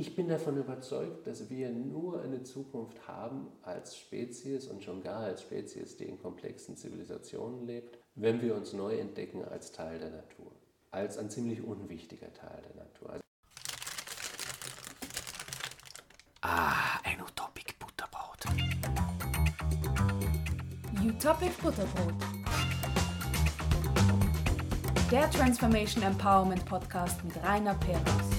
Ich bin davon überzeugt, dass wir nur eine Zukunft haben als Spezies und schon gar als Spezies, die in komplexen Zivilisationen lebt, wenn wir uns neu entdecken als Teil der Natur, als ein ziemlich unwichtiger Teil der Natur. Also ah, ein Utopic Butterbrot. Utopic Butterbrot. Der Transformation Empowerment Podcast mit Rainer Perus.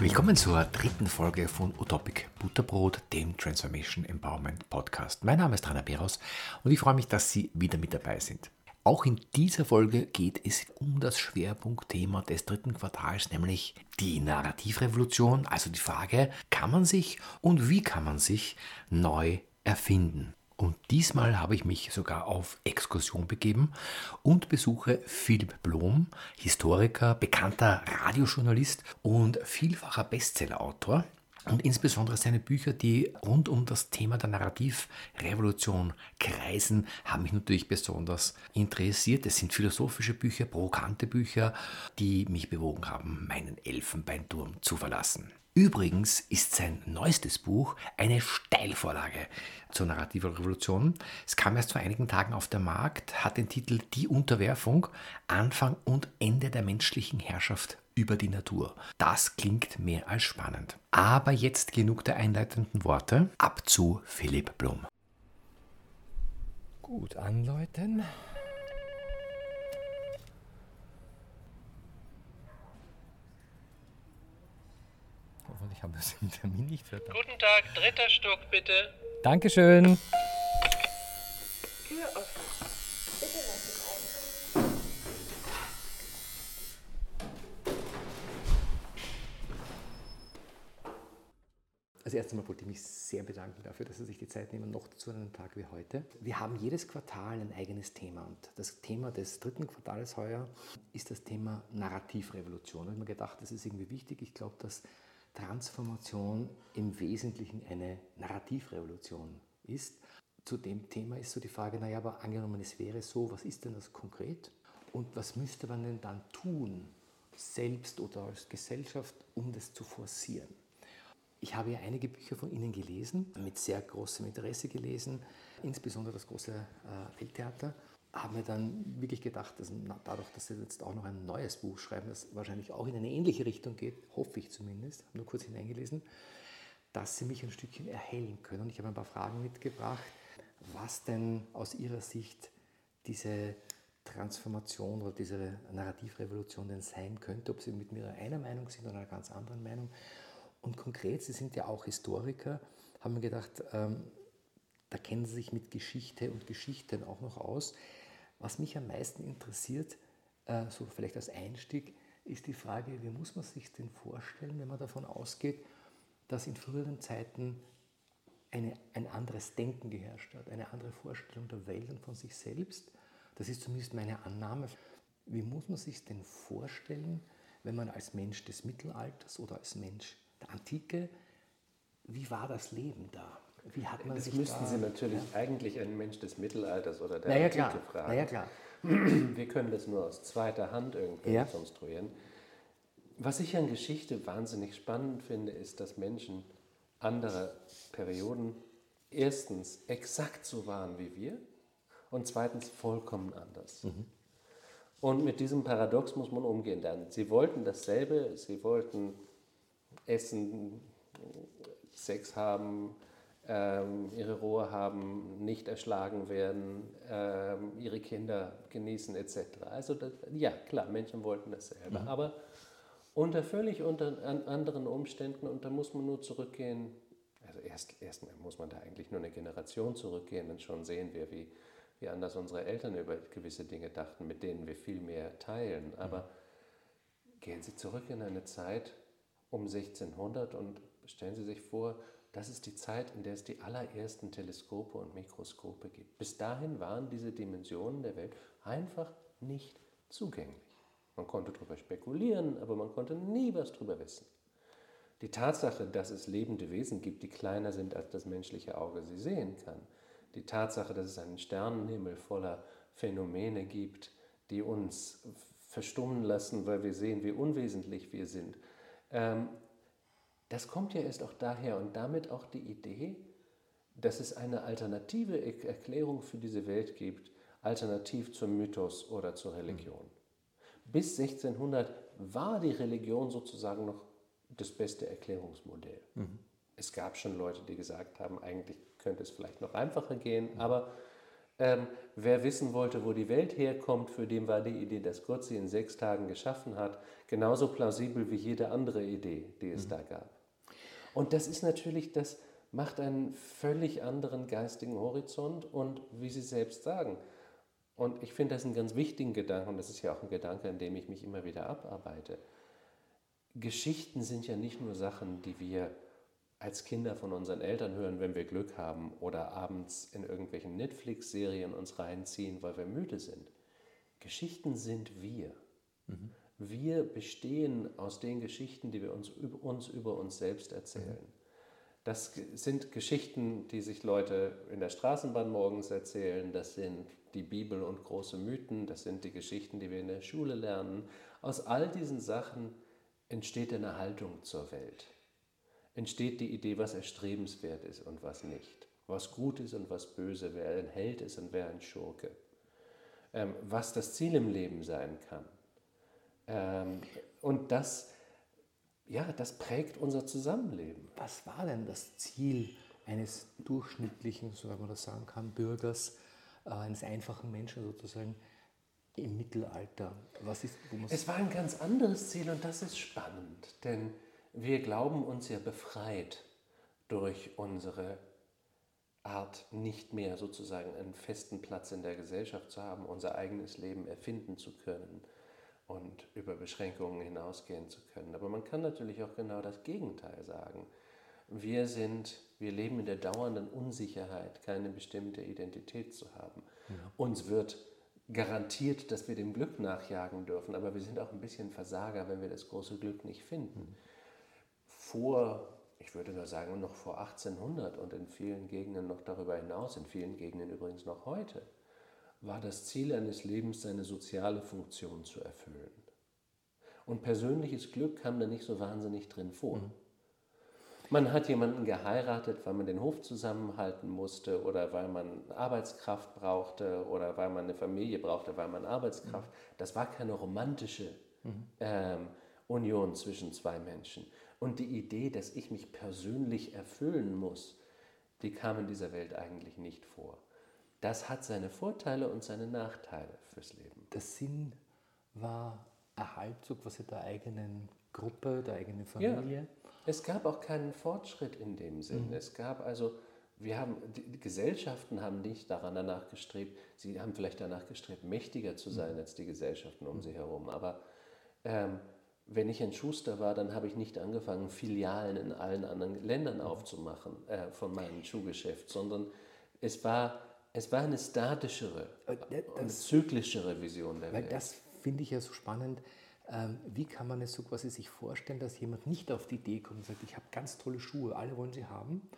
Willkommen zur dritten Folge von Utopic Butterbrot, dem Transformation Empowerment Podcast. Mein Name ist Rainer Beros und ich freue mich, dass Sie wieder mit dabei sind. Auch in dieser Folge geht es um das Schwerpunktthema des dritten Quartals, nämlich die Narrativrevolution, also die Frage, kann man sich und wie kann man sich neu erfinden? Und diesmal habe ich mich sogar auf Exkursion begeben und besuche Philipp Blom, Historiker, bekannter Radiojournalist und vielfacher Bestsellerautor. Und insbesondere seine Bücher, die rund um das Thema der Narrativrevolution kreisen, haben mich natürlich besonders interessiert. Es sind philosophische Bücher, provokante Bücher, die mich bewogen haben, meinen Elfenbeinturm zu verlassen. Übrigens ist sein neuestes Buch eine Steilvorlage zur narrativen Revolution. Es kam erst vor einigen Tagen auf den Markt, hat den Titel Die Unterwerfung, Anfang und Ende der menschlichen Herrschaft über die Natur. Das klingt mehr als spannend. Aber jetzt genug der einleitenden Worte. Ab zu Philipp Blum. Gut anläuten. Hoffentlich haben wir es im Termin nicht vertan. Guten Tag, dritter Stock bitte. Dankeschön. Tür offen. Bitte lassen. Also erst einmal wollte ich mich sehr bedanken dafür, dass Sie sich die Zeit nehmen, noch zu einem Tag wie heute. Wir haben jedes Quartal ein eigenes Thema und das Thema des dritten Quartals heuer ist das Thema Narrativrevolution. Da habe ich mir gedacht, das ist irgendwie wichtig. Ich glaube, dass Transformation im Wesentlichen eine Narrativrevolution ist. Zu dem Thema ist so die Frage, naja, aber angenommen, es wäre so, was ist denn das konkret? Und was müsste man denn dann tun, selbst oder als Gesellschaft, um das zu forcieren? Ich habe ja einige Bücher von Ihnen gelesen, mit sehr großem Interesse gelesen, insbesondere das große äh, Welttheater. Habe mir dann wirklich gedacht, dass dadurch, dass Sie jetzt auch noch ein neues Buch schreiben, das wahrscheinlich auch in eine ähnliche Richtung geht, hoffe ich zumindest, habe nur kurz hineingelesen, dass Sie mich ein Stückchen erhellen können. Und ich habe ein paar Fragen mitgebracht, was denn aus Ihrer Sicht diese Transformation oder diese Narrativrevolution denn sein könnte, ob Sie mit mir einer Meinung sind oder einer ganz anderen Meinung. Und konkret, Sie sind ja auch Historiker, haben wir gedacht, ähm, da kennen Sie sich mit Geschichte und Geschichten auch noch aus. Was mich am meisten interessiert, äh, so vielleicht als Einstieg, ist die Frage, wie muss man sich denn vorstellen, wenn man davon ausgeht, dass in früheren Zeiten eine, ein anderes Denken geherrscht hat, eine andere Vorstellung der Welt und von sich selbst. Das ist zumindest meine Annahme. Wie muss man sich denn vorstellen, wenn man als Mensch des Mittelalters oder als Mensch der Antike, wie war das Leben da? Wie hat man das sich müssten da, Sie natürlich Ja. eigentlich einen Mensch des Mittelalters oder der Naja, Antike fragen. Naja, klar. Wir können das nur aus zweiter Hand irgendwie Ja. konstruieren. Was ich an Geschichte wahnsinnig spannend finde, ist, dass Menschen anderer Perioden erstens exakt so waren wie wir und zweitens vollkommen anders. Und mit diesem Paradox muss man umgehen lernen. Sie wollten dasselbe, sie wollten essen, Sex haben, ihre Ruhe haben, nicht erschlagen werden, ähm, ihre Kinder genießen etc. Also das, ja, klar, Menschen wollten dasselbe, aber unter völlig unter, an anderen Umständen und da muss man nur zurückgehen. Also erst, erst muss man da eigentlich nur eine Generation zurückgehen und schon sehen wir, wie, wie anders unsere Eltern über gewisse Dinge dachten, mit denen wir viel mehr teilen. Aber gehen Sie zurück in eine Zeit um 1600 und stellen Sie sich vor, das ist die Zeit, in der es die allerersten Teleskope und Mikroskope gibt. Bis dahin waren diese Dimensionen der Welt einfach nicht zugänglich. Man konnte darüber spekulieren, aber man konnte nie was darüber wissen. Die Tatsache, dass es lebende Wesen gibt, die kleiner sind, als das menschliche Auge sie sehen kann, die Tatsache, dass es einen Sternenhimmel voller Phänomene gibt, die uns verstummen lassen, weil wir sehen, wie unwesentlich wir sind. Ähm, das kommt ja erst auch daher und damit auch die Idee, dass es eine alternative Erklärung für diese Welt gibt, alternativ zum Mythos oder zur Religion. Bis 1600 war die Religion sozusagen noch das beste Erklärungsmodell. Es gab schon Leute, die gesagt haben, eigentlich könnte es vielleicht noch einfacher gehen, aber ähm, wer wissen wollte, wo die Welt herkommt, für den war die Idee, dass Gott sie in sechs Tagen geschaffen hat, genauso plausibel wie jede andere Idee, die es da gab. Und das ist natürlich, das macht einen völlig anderen geistigen Horizont und wie Sie selbst sagen. Und ich finde das einen ganz wichtigen Gedanken, und das ist ja auch ein Gedanke, an dem ich mich immer wieder abarbeite. Geschichten sind ja nicht nur Sachen, die wir als Kinder von unseren Eltern hören, wenn wir Glück haben oder abends in irgendwelchen Netflix-Serien uns reinziehen, weil wir müde sind. Geschichten sind wir. Wir bestehen aus den Geschichten, die wir uns, uns über uns selbst erzählen. Das ge- sind Geschichten, die sich Leute in der Straßenbahn morgens erzählen. Das sind die Bibel und große Mythen. Das sind die Geschichten, die wir in der Schule lernen. Aus all diesen Sachen entsteht eine Haltung zur Welt. Entsteht die Idee, was erstrebenswert ist und was nicht. Was gut ist und was böse, wer ein Held ist und wer ein Schurke. Ähm, was das Ziel im Leben sein kann. Ähm, und das, ja, das prägt unser Zusammenleben. Was war denn das Ziel eines durchschnittlichen, so wenn man das sagen kann, Bürgers, äh, eines einfachen Menschen sozusagen im Mittelalter? Was ist, Es war ein ganz anderes Ziel und das ist spannend, denn wir glauben uns ja befreit durch unsere Art, nicht mehr sozusagen einen festen Platz in der Gesellschaft zu haben, unser eigenes Leben erfinden zu können und über Beschränkungen hinausgehen zu können. Aber man kann natürlich auch genau das Gegenteil sagen. Wir sind, wir leben in der dauernden Unsicherheit, keine bestimmte Identität zu haben. Uns wird garantiert, dass wir dem Glück nachjagen dürfen, aber wir sind auch ein bisschen Versager, wenn wir das große Glück nicht finden. Vor, ich würde nur sagen, noch vor 1800 und in vielen Gegenden noch darüber hinaus, in vielen Gegenden übrigens noch heute, war das Ziel eines Lebens, seine soziale Funktion zu erfüllen. Und persönliches Glück kam da nicht so wahnsinnig drin vor. Man hat jemanden geheiratet, weil man den Hof zusammenhalten musste oder weil man Arbeitskraft brauchte oder weil man eine Familie brauchte, weil man Arbeitskraft. Das war keine romantische ähm, Union zwischen zwei Menschen. Und die Idee, dass ich mich persönlich erfüllen muss, die kam in dieser Welt eigentlich nicht vor. Das hat seine Vorteile und seine Nachteile fürs Leben. der Sinn war Erhaltung quasi der eigenen Gruppe, der eigenen Familie. Es gab auch keinen Fortschritt in dem Sinn. Es gab also, wir haben, die Gesellschaften haben nicht daran danach gestrebt, sie haben vielleicht danach gestrebt, mächtiger zu sein als die Gesellschaften um sie herum. Aber ähm, wenn ich ein Schuster war, dann habe ich nicht angefangen, Filialen in allen anderen Ländern aufzumachen äh, von meinem Schuhgeschäft, sondern es war, es war eine statischere, Äh, eine das- zyklischere Vision der Weil Welt. das finde ich ja so spannend. Ähm, wie kann man es so quasi sich vorstellen, dass jemand nicht auf die Idee kommt und sagt, ich habe ganz tolle Schuhe, alle wollen sie haben.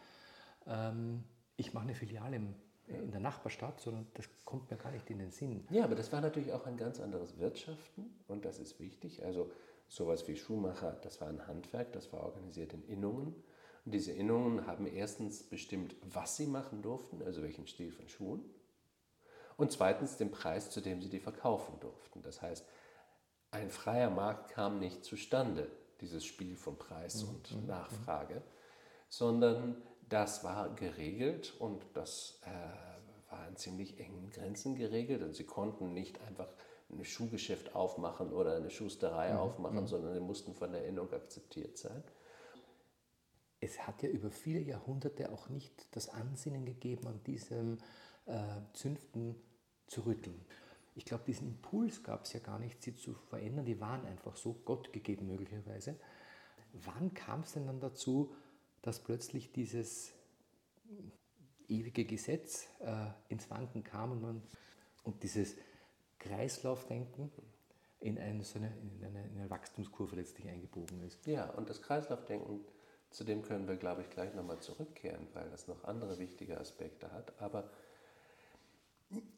Ähm, ich mache eine Filiale im, in der Nachbarstadt, sondern das kommt mir gar nicht in den Sinn. Ja, aber das war natürlich auch ein ganz anderes Wirtschaften und das ist wichtig. Also sowas wie Schuhmacher, das war ein Handwerk, das war organisiert in Innungen. Und diese Innungen haben erstens bestimmt, was sie machen durften, also welchen Stil von Schuhen. Und zweitens den Preis, zu dem sie die verkaufen durften. Das heißt, ein freier Markt kam nicht zustande, dieses Spiel von Preis und Nachfrage, sondern das war geregelt und das äh, war in ziemlich engen Grenzen geregelt. Und sie konnten nicht einfach ein Schuhgeschäft aufmachen oder eine Schusterei aufmachen, sondern sie mussten von der Innung akzeptiert sein. Es hat ja über viele Jahrhunderte auch nicht das Ansinnen gegeben, an diesem äh, Zünften zu rütteln. Ich glaube, diesen Impuls gab es ja gar nicht, sie zu verändern. Die waren einfach so Gott gegeben möglicherweise. Wann kam es denn dann dazu, dass plötzlich dieses ewige Gesetz äh, ins Wanken kam und, man, und dieses Kreislaufdenken in eine, so eine, in, eine, in eine Wachstumskurve letztlich eingebogen ist? Ja, und das Kreislaufdenken, zu dem können wir, glaube ich, gleich nochmal zurückkehren, weil das noch andere wichtige Aspekte hat. Aber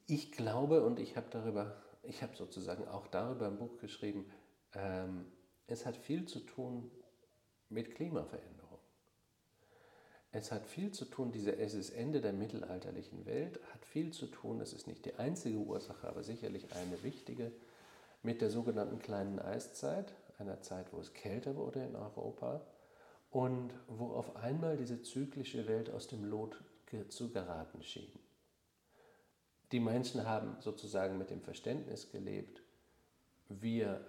ich glaube, und ich habe darüber ich habe sozusagen auch darüber ein Buch geschrieben, ähm, es hat viel zu tun mit Klimaveränderung. Es hat viel zu tun, diese, es ist Ende der mittelalterlichen Welt, hat viel zu tun, es ist nicht die einzige Ursache, aber sicherlich eine wichtige, mit der sogenannten kleinen Eiszeit, einer Zeit, wo es kälter wurde in Europa und wo auf einmal diese zyklische Welt aus dem Lot zu geraten schien. Die Menschen haben sozusagen mit dem Verständnis gelebt, wir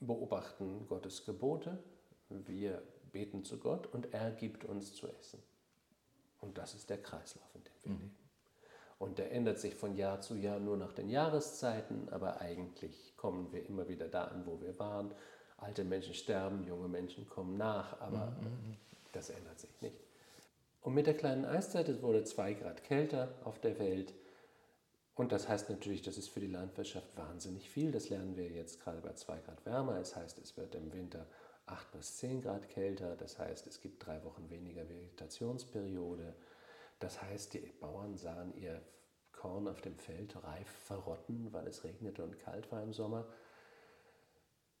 beobachten Gottes Gebote, wir beten zu Gott und er gibt uns zu essen. Und das ist der Kreislauf, in dem wir leben. Und der ändert sich von Jahr zu Jahr nur nach den Jahreszeiten, aber eigentlich kommen wir immer wieder da an, wo wir waren. Alte Menschen sterben, junge Menschen kommen nach, aber das ändert sich nicht. Und mit der kleinen Eiszeit, es wurde zwei Grad kälter auf der Welt. Und das heißt natürlich, das ist für die Landwirtschaft wahnsinnig viel. Das lernen wir jetzt gerade bei zwei Grad wärmer. Das heißt, es wird im Winter 8 bis 10 Grad kälter. Das heißt, es gibt drei Wochen weniger Vegetationsperiode. Das heißt, die Bauern sahen ihr Korn auf dem Feld reif verrotten, weil es regnete und kalt war im Sommer.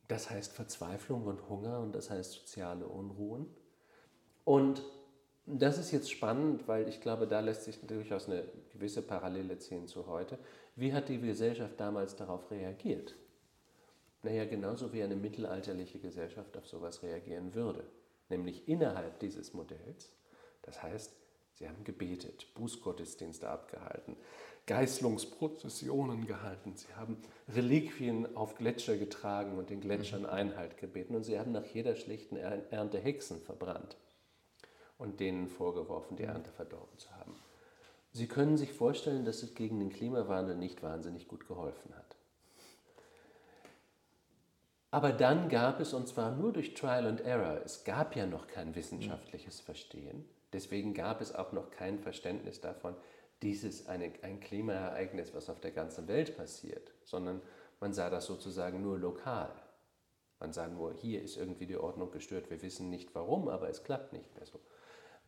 Das heißt Verzweiflung und Hunger und das heißt soziale Unruhen. Und das ist jetzt spannend, weil ich glaube, da lässt sich durchaus eine gewisse Parallele ziehen zu heute. Wie hat die Gesellschaft damals darauf reagiert? Naja, genauso wie eine mittelalterliche Gesellschaft auf sowas reagieren würde. Nämlich innerhalb dieses Modells. Das heißt, sie haben gebetet, Bußgottesdienste abgehalten, Geißlungsprozessionen gehalten, sie haben Reliquien auf Gletscher getragen und den Gletschern Einhalt gebeten. Und sie haben nach jeder schlichten Er- Ernte Hexen verbrannt und denen vorgeworfen, die Ernte verdorben zu haben. Sie können sich vorstellen, dass es gegen den Klimawandel nicht wahnsinnig gut geholfen hat. Aber dann gab es, und zwar nur durch Trial and Error, es gab ja noch kein wissenschaftliches Verstehen, deswegen gab es auch noch kein Verständnis davon, dies ist eine, ein Klimaereignis, was auf der ganzen Welt passiert, sondern man sah das sozusagen nur lokal. Man sah nur, hier ist irgendwie die Ordnung gestört, wir wissen nicht warum, aber es klappt nicht mehr so.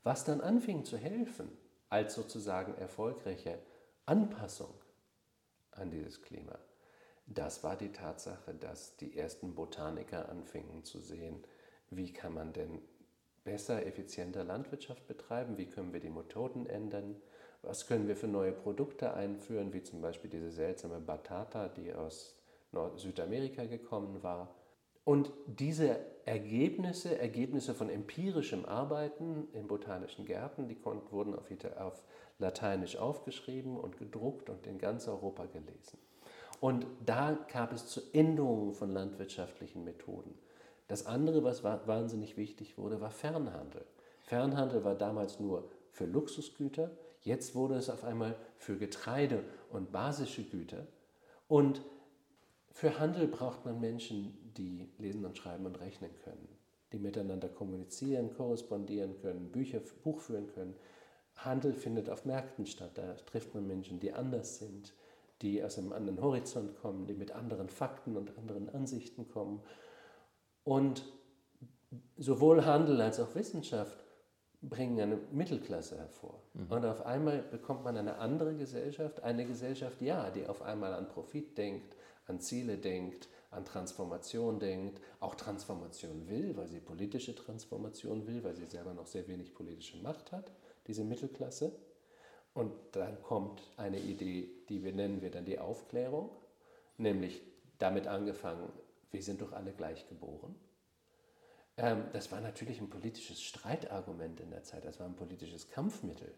Was dann anfing zu helfen, als sozusagen erfolgreiche Anpassung an dieses Klima, das war die Tatsache, dass die ersten Botaniker anfingen zu sehen, wie kann man denn besser, effizienter Landwirtschaft betreiben, wie können wir die Methoden ändern, was können wir für neue Produkte einführen, wie zum Beispiel diese seltsame Batata, die aus Nord Südamerika gekommen war. Und diese Ergebnisse, Ergebnisse von empirischem Arbeiten in botanischen Gärten, die wurden auf, auf Lateinisch aufgeschrieben und gedruckt und in ganz Europa gelesen. Und da gab es zu Änderungen von landwirtschaftlichen Methoden. Das andere, was wa- wahnsinnig wichtig wurde, war Fernhandel. Fernhandel war damals nur für Luxusgüter, jetzt wurde es auf einmal für Getreide und basische Güter. Und für Handel braucht man Menschen, die lesen und schreiben und rechnen können, die miteinander kommunizieren, korrespondieren können, Bücher, Buch führen können. Handel findet auf Märkten statt, da trifft man Menschen, die anders sind, die aus einem anderen Horizont kommen, die mit anderen Fakten und anderen Ansichten kommen. Und sowohl Handel als auch Wissenschaft bringen eine Mittelklasse hervor. Und auf einmal bekommt man eine andere Gesellschaft, eine Gesellschaft, ja, die auf einmal an Profit denkt, an Ziele denkt, an Transformation denkt, auch Transformation will, weil sie politische Transformation will, weil sie selber noch sehr wenig politische Macht hat, diese Mittelklasse. Und dann kommt eine Idee, die wir nennen wir dann die Aufklärung, nämlich damit angefangen, wir sind doch alle gleich geboren. Ähm, das war natürlich ein politisches Streitargument in der Zeit, das war ein politisches Kampfmittel.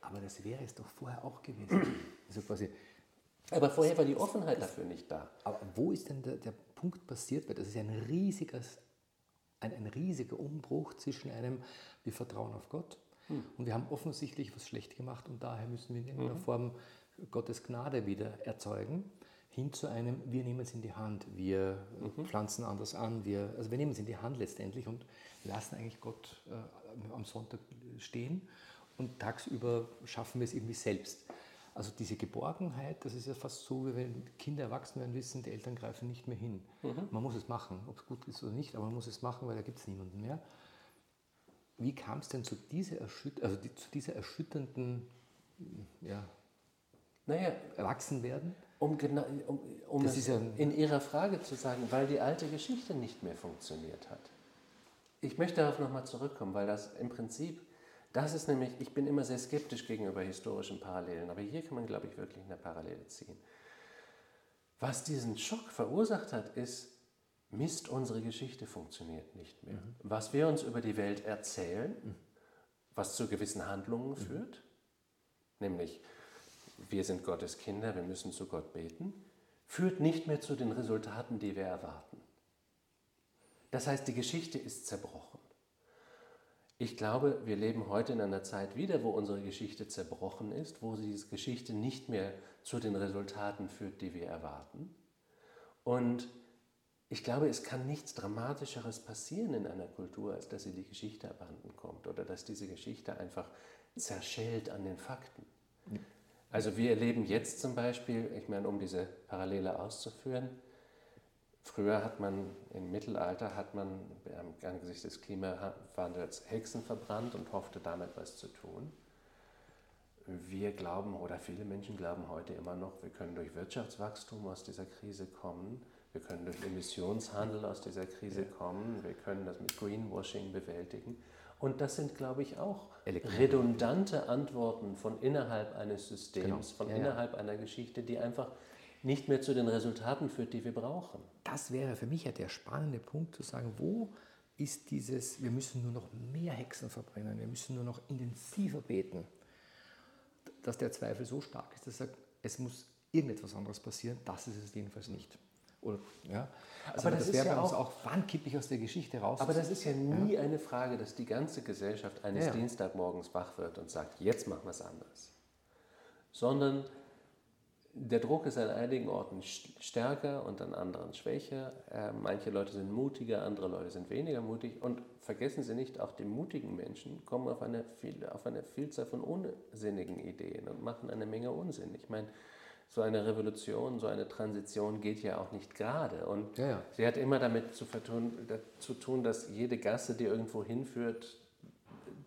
Aber das wäre es doch vorher auch gewesen. Also quasi, Aber vorher war die Offenheit dafür nicht da. aber wo ist denn der, der Punkt passiert? Weil das ist ein, riesiges, ein, ein riesiger Umbruch zwischen einem, wir vertrauen auf Gott und wir haben offensichtlich was schlecht gemacht und daher müssen wir in irgendeiner Form Gottes Gnade wieder erzeugen, hin zu einem, wir nehmen es in die Hand, wir pflanzen anders an, wir, also wir nehmen es in die Hand letztendlich und lassen eigentlich Gott äh, am Sonntag stehen und tagsüber schaffen wir es irgendwie selbst. Also diese Geborgenheit, das ist ja fast so, wie wenn Kinder erwachsen werden, wissen, die Eltern greifen nicht mehr hin. Man muss es machen, ob es gut ist oder nicht, aber man muss es machen, weil da gibt es niemanden mehr. Wie kam es denn zu dieser, erschüt also die, zu dieser erschütternden ja, Naja, erwachsen werden. Um, genau, um, um Das ist ja- in Ihrer Frage zu sagen, weil die alte Geschichte nicht mehr funktioniert hat. Ich möchte darauf nochmal zurückkommen, weil das im Prinzip, das ist nämlich, ich bin immer sehr skeptisch gegenüber historischen Parallelen, aber hier kann man, glaube ich, wirklich eine Parallele ziehen. Was diesen Schock verursacht hat, ist, Mist, unsere Geschichte funktioniert nicht mehr. Was wir uns über die Welt erzählen, was zu gewissen Handlungen führt, nämlich wir sind Gottes Kinder, wir müssen zu Gott beten, führt nicht mehr zu den Resultaten, die wir erwarten. Das heißt, die Geschichte ist zerbrochen. Ich glaube, wir leben heute in einer Zeit wieder, wo unsere Geschichte zerbrochen ist, wo diese Geschichte nicht mehr zu den Resultaten führt, die wir erwarten. Und ich glaube, es kann nichts Dramatischeres passieren in einer Kultur, als dass sie die Geschichte abhanden kommt oder dass diese Geschichte einfach zerschellt an den Fakten. Also wir erleben jetzt zum Beispiel, ich meine, um diese Parallele auszuführen, früher hat man im Mittelalter hat man am angesichts des Klimawandels Hexen verbrannt und hoffte damit was zu tun. Wir glauben oder viele Menschen glauben heute immer noch, wir können durch Wirtschaftswachstum aus dieser Krise kommen, wir können durch Emissionshandel aus dieser Krise kommen, wir können das mit Greenwashing bewältigen. Und das sind, glaube ich, auch redundante Antworten von innerhalb eines Systems, Genau. von Ja, ja. innerhalb einer Geschichte, die einfach nicht mehr zu den Resultaten führt, die wir brauchen. Das wäre für mich ja der spannende Punkt zu sagen, wo ist dieses, wir müssen nur noch mehr Hexen verbrennen, wir müssen nur noch intensiver beten, dass der Zweifel so stark ist, dass er sagt, es muss irgendetwas anderes passieren, das ist es jedenfalls nicht. Oder, ja? Also Aber das das wäre ja bei uns auch- auch, wann kippe ich aus der Geschichte raus? Aber das ist ja nie eine Frage, dass die ganze Gesellschaft eines Ja, ja. Dienstagmorgens wach wird und sagt, jetzt machen wir es anders. Sondern der Druck ist an einigen Orten st- stärker und an anderen schwächer. Äh, manche Leute sind mutiger, andere Leute sind weniger mutig. Und vergessen Sie nicht, auch die mutigen Menschen kommen auf eine, auf eine Vielzahl von unsinnigen Ideen und machen eine Menge Unsinn. Ich meine, so eine Revolution, so eine Transition geht ja auch nicht gerade. Und Ja, ja. sie hat immer damit zu, vertun, zu tun, dass jede Gasse, die irgendwo hinführt,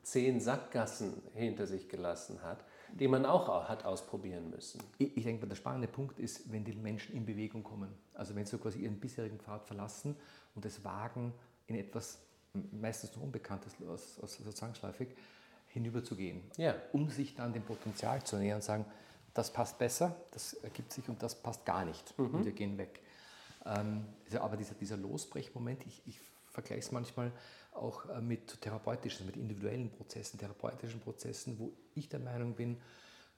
zehn Sackgassen hinter sich gelassen hat, die man auch hat ausprobieren müssen. Ich, ich denke, der spannende Punkt ist, wenn die Menschen in Bewegung kommen. Also wenn sie so quasi ihren bisherigen Pfad verlassen und es wagen, in etwas meistens noch Unbekanntes, aus, aus, also zwangsläufig, hinüberzugehen. Ja. Um sich dann dem Potenzial zu nähern und sagen, das passt besser, das ergibt sich und das passt gar nicht. Und wir gehen weg. Ähm, aber dieser, dieser Losbrechmoment, ich, ich vergleiche es manchmal auch äh, mit therapeutischen, mit individuellen Prozessen, therapeutischen Prozessen, wo ich der Meinung bin,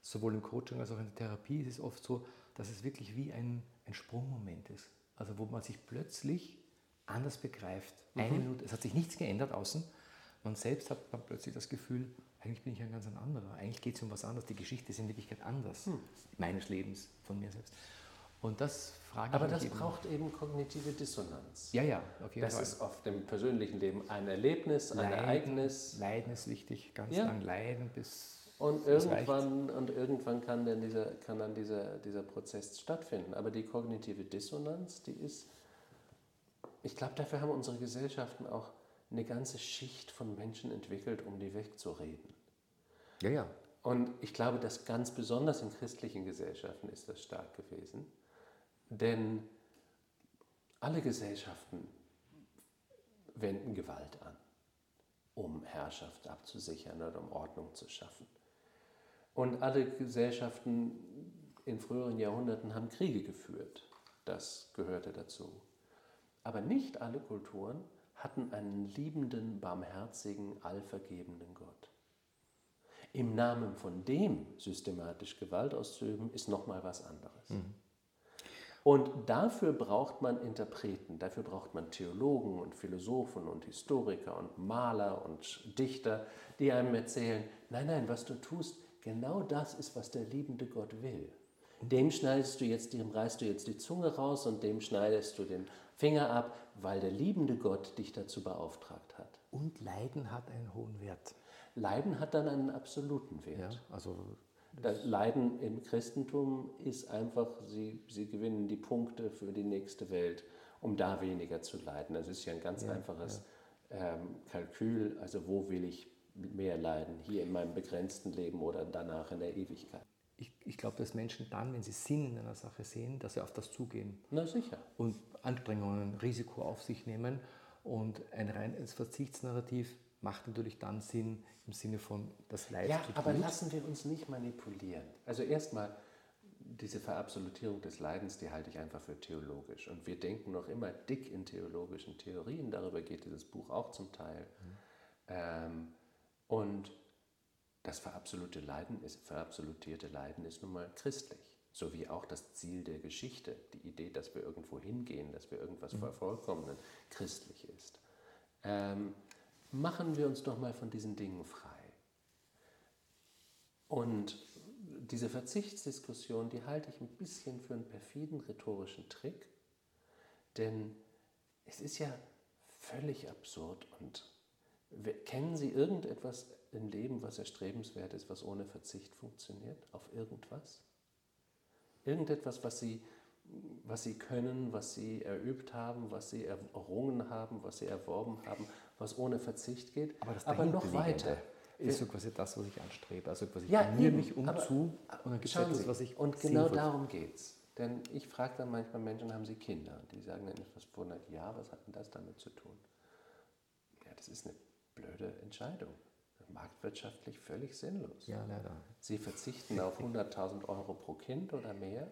sowohl im Coaching als auch in der Therapie ist es oft so, dass es wirklich wie ein, ein Sprungmoment ist. Also wo man sich plötzlich anders begreift. Eine Minute, es hat sich nichts geändert außen. Man selbst hat dann plötzlich das Gefühl, eigentlich bin ich ein ganz anderer. Eigentlich geht es um was anderes. Die Geschichte ist in Wirklichkeit anders. Meines Lebens, von mir selbst. Und das frage Aber ich das eben. braucht eben kognitive Dissonanz. Ja, ja, auf jeden Das Fall. ist oft im persönlichen Leben ein Erlebnis, ein Leiden, Ereignis. Leiden ist wichtig, ganz Ja. lang leiden, bis Und irgendwann, und irgendwann kann dann, dieser, kann dann dieser, dieser Prozess stattfinden. Aber die kognitive Dissonanz, die ist, ich glaube, dafür haben unsere Gesellschaften auch eine ganze Schicht von Menschen entwickelt, um die wegzureden. Ja, ja. Und ich glaube, dass ganz besonders in christlichen Gesellschaften ist das stark gewesen. Denn alle Gesellschaften wenden Gewalt an, um Herrschaft abzusichern oder um Ordnung zu schaffen. Und alle Gesellschaften in früheren Jahrhunderten haben Kriege geführt. Das gehörte dazu. Aber nicht alle Kulturen hatten einen liebenden, barmherzigen, allvergebenden Gott. Im Namen von dem systematisch Gewalt auszuüben, ist nochmal was anderes. Und dafür braucht man Interpreten, dafür braucht man Theologen und Philosophen und Historiker und Maler und Dichter, die einem erzählen, nein, nein, was du tust, genau das ist, was der liebende Gott will. Dem schneidest du jetzt, dem reißt du jetzt die Zunge raus und dem schneidest du den Finger ab, weil der liebende Gott dich dazu beauftragt hat. Und Leiden hat einen hohen Wert. Leiden hat dann einen absoluten Wert. Ja, also Das Leiden im Christentum ist einfach, sie, sie gewinnen die Punkte für die nächste Welt, um da weniger zu leiden. Das ist ja ein ganz einfaches Ähm, Kalkül, also wo will ich mehr leiden, hier in meinem begrenzten Leben oder danach in der Ewigkeit. Ich, ich glaube, dass Menschen dann, wenn sie Sinn in einer Sache sehen, dass sie auf das zugehen Na sicher. und Anstrengungen, Risiko auf sich nehmen. Und ein reines Verzichtsnarrativ macht natürlich dann Sinn im Sinne von das Leid Ja, aber lassen wir uns nicht manipulieren. Also erstmal, diese Verabsolutierung des Leidens, die halte ich einfach für theologisch. Und wir denken noch immer dick in theologischen Theorien. Darüber geht dieses Buch auch zum Teil. Ähm, und das verabsolute Leiden ist, verabsolutierte Leiden ist nun mal christlich. So wie auch das Ziel der Geschichte, die Idee, dass wir irgendwo hingehen, dass wir irgendwas vervollkommnen, christlich ist. Ähm, machen wir uns doch mal von diesen Dingen frei. Und diese Verzichtsdiskussion, die halte ich ein bisschen für einen perfiden rhetorischen Trick, denn es ist ja völlig absurd und kennen Sie irgendetwas im Leben, was erstrebenswert ist, was ohne Verzicht funktioniert? Auf irgendwas? Irgendetwas, was Sie, was Sie können, was Sie erübt haben, was Sie errungen haben, was Sie erworben haben, was ohne Verzicht geht, Aber das aber noch weiter. ist so quasi das, was ich anstrebe. Also quasi Ja, eben, mich um aber- zu und dann gibt es etwas, Sie, was ich und genau darum geht es. Denn ich frage dann manchmal Menschen, haben sie Kinder? Und die sagen dann etwas wundert, ja, was hat denn das damit zu tun? Ja, das ist eine blöde Entscheidung. Marktwirtschaftlich völlig sinnlos. Ja, leider. Sie verzichten auf 100.000 Euro pro Kind oder mehr.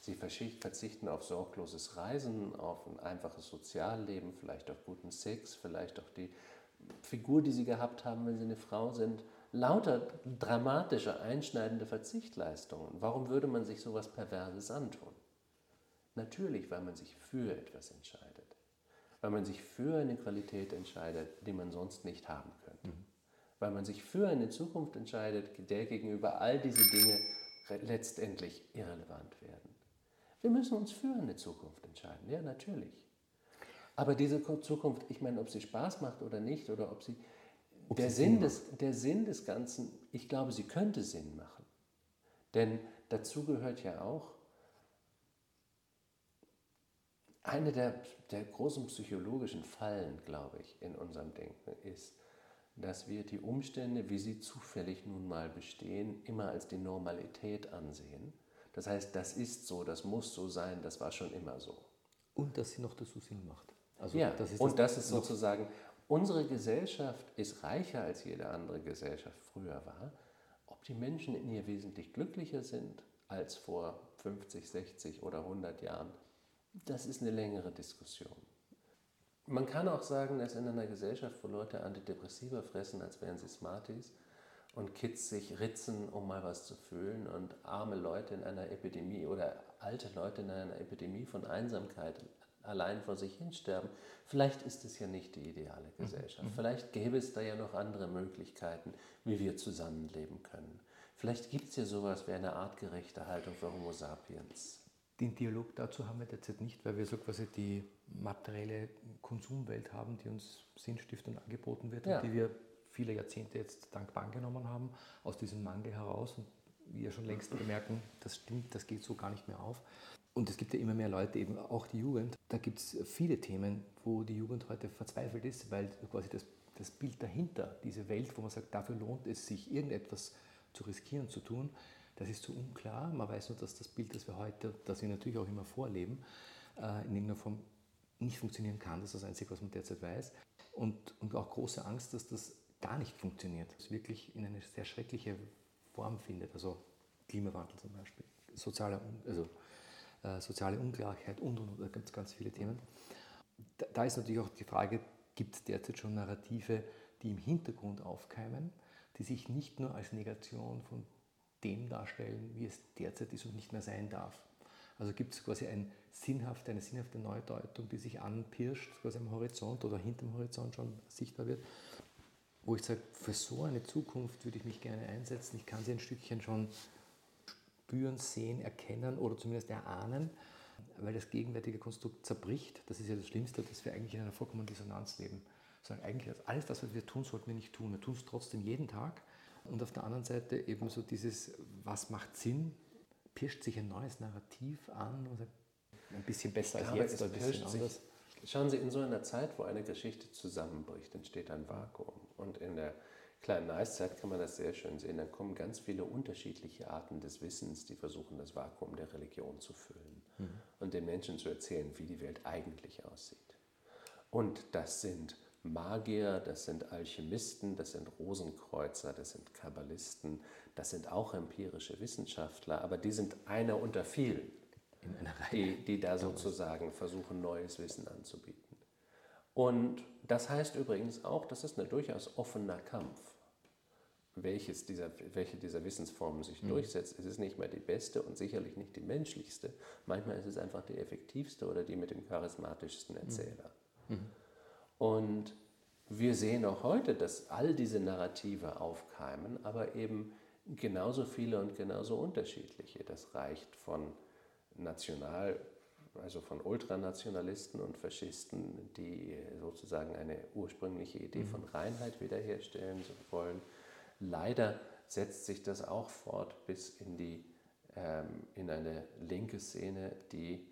Sie verzichten auf sorgloses Reisen, auf ein einfaches Sozialleben, vielleicht auf guten Sex, vielleicht auf die Figur, die sie gehabt haben, wenn sie eine Frau sind. Lauter dramatische, einschneidende Verzichtleistungen. Warum würde man sich sowas Perverses antun? Natürlich, weil man sich für etwas entscheidet. Weil man sich für eine Qualität entscheidet, die man sonst nicht haben könnte. Weil man sich für eine Zukunft entscheidet, der gegenüber all diese Dinge letztendlich irrelevant werden. Wir müssen uns für eine Zukunft entscheiden, ja, natürlich. Aber diese Zukunft, ich meine, ob sie Spaß macht oder nicht, oder ob sie. der, Sinn des, der Sinn des Ganzen, ich glaube, sie könnte Sinn machen. Denn dazu gehört ja auch, eine der, der großen psychologischen Fallen, glaube ich, in unserem Denken ist, dass wir die Umstände, wie sie zufällig nun mal bestehen, immer als die Normalität ansehen. Das heißt, das ist so, das muss so sein, das war schon immer so. Und dass sie noch dazu Sinn macht. Also Ja, das ist und das ist noch- sozusagen, unsere Gesellschaft ist reicher als jede andere Gesellschaft früher war. Ob die Menschen in ihr wesentlich glücklicher sind als vor 50, 60 oder 100 Jahren, das ist eine längere Diskussion. Man kann auch sagen, dass in einer Gesellschaft, wo Leute Antidepressiva fressen, als wären sie Smarties, und Kids sich ritzen, um mal was zu fühlen, und arme Leute in einer Epidemie oder alte Leute in einer Epidemie von Einsamkeit allein vor sich hinsterben, vielleicht ist es ja nicht die ideale Gesellschaft. Vielleicht gäbe es da ja noch andere Möglichkeiten, wie wir zusammenleben können. Vielleicht gibt es ja sowas wie eine artgerechte Haltung für Homo sapiens. Den Dialog dazu haben wir derzeit nicht, weil wir so quasi die materielle Konsumwelt haben, die uns sinnstiftend angeboten wird Ja. und die wir viele Jahrzehnte jetzt dankbar angenommen haben, aus diesem Mangel heraus. Und wir schon längst bemerken, das stimmt, das geht so gar nicht mehr auf. Und es gibt ja immer mehr Leute, eben auch die Jugend. Da gibt es viele Themen, wo die Jugend heute verzweifelt ist, weil quasi das, das Bild dahinter, diese Welt, wo man sagt, dafür lohnt es sich, irgendetwas zu riskieren, zu tun, das ist so unklar. Man weiß nur, dass das Bild, das wir heute, das wir natürlich auch immer vorleben, äh, in irgendeiner Form nicht funktionieren kann. Das ist das Einzige, was man derzeit weiß. Und, und auch große Angst, dass das gar nicht funktioniert. Das wirklich in eine sehr schreckliche Form findet. Also Klimawandel zum Beispiel, soziale, also, äh, soziale Ungleichheit und, und, und, da gibt es ganz viele Themen. Da, da ist natürlich auch die Frage, gibt es derzeit schon Narrative, die im Hintergrund aufkeimen, die sich nicht nur als Negation von dem darstellen, wie es derzeit ist und nicht mehr sein darf. Also gibt es quasi ein sinnhaft, eine sinnhafte Neudeutung, die sich anpirscht, quasi am Horizont oder hinterm Horizont schon sichtbar wird, wo ich sage, für so eine Zukunft würde ich mich gerne einsetzen. Ich kann sie ein Stückchen schon spüren, sehen, erkennen oder zumindest erahnen, weil das gegenwärtige Konstrukt zerbricht. Das ist ja das Schlimmste, dass wir eigentlich in einer vollkommenen Dissonanz leben. Sagen, eigentlich alles das, was wir tun, sollten wir nicht tun. Wir tun es trotzdem jeden Tag. Und auf der anderen Seite eben so dieses, was macht Sinn, pirscht sich ein neues Narrativ an sagt, ein bisschen besser als Aber jetzt, ein bisschen sich- anders. Schauen Sie, in so einer Zeit, wo eine Geschichte zusammenbricht, entsteht ein Vakuum. Und in der kleinen Eiszeit kann man das sehr schön sehen. Dann kommen ganz viele unterschiedliche Arten des Wissens, die versuchen, das Vakuum der Religion zu füllen und den Menschen zu erzählen, wie die Welt eigentlich aussieht. Und das sind Magier, das sind Alchemisten, das sind Rosenkreuzer, das sind Kabbalisten, das sind auch empirische Wissenschaftler, aber die sind einer unter vielen, In einer Reihe. die, die da sozusagen versuchen, neues Wissen anzubieten. Und das heißt übrigens auch, das ist ein durchaus offener Kampf. Welches dieser, welche dieser Wissensformen sich durchsetzt, es ist nicht mehr die beste und sicherlich nicht die menschlichste. Manchmal ist es einfach die effektivste oder die mit dem charismatischsten Erzähler. Und wir sehen auch heute, dass all diese Narrative aufkeimen, aber eben genauso viele und genauso unterschiedliche. Das reicht von national, also von Ultranationalisten und Faschisten, die sozusagen eine ursprüngliche Idee von Reinheit wiederherstellen wollen. Leider setzt sich das auch fort bis in, die, ähm, in eine linke Szene, die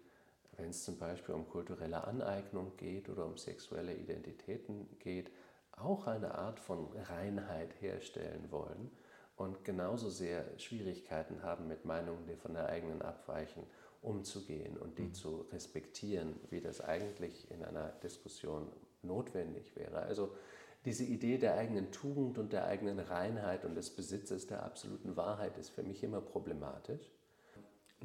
wenn es zum Beispiel um kulturelle Aneignung geht oder um sexuelle Identitäten geht, auch eine Art von Reinheit herstellen wollen und genauso sehr Schwierigkeiten haben, mit Meinungen, die von der eigenen abweichen, umzugehen und die zu respektieren, wie das eigentlich in einer Diskussion notwendig wäre. Also diese Idee der eigenen Tugend und der eigenen Reinheit und des Besitzes der absoluten Wahrheit ist für mich immer problematisch.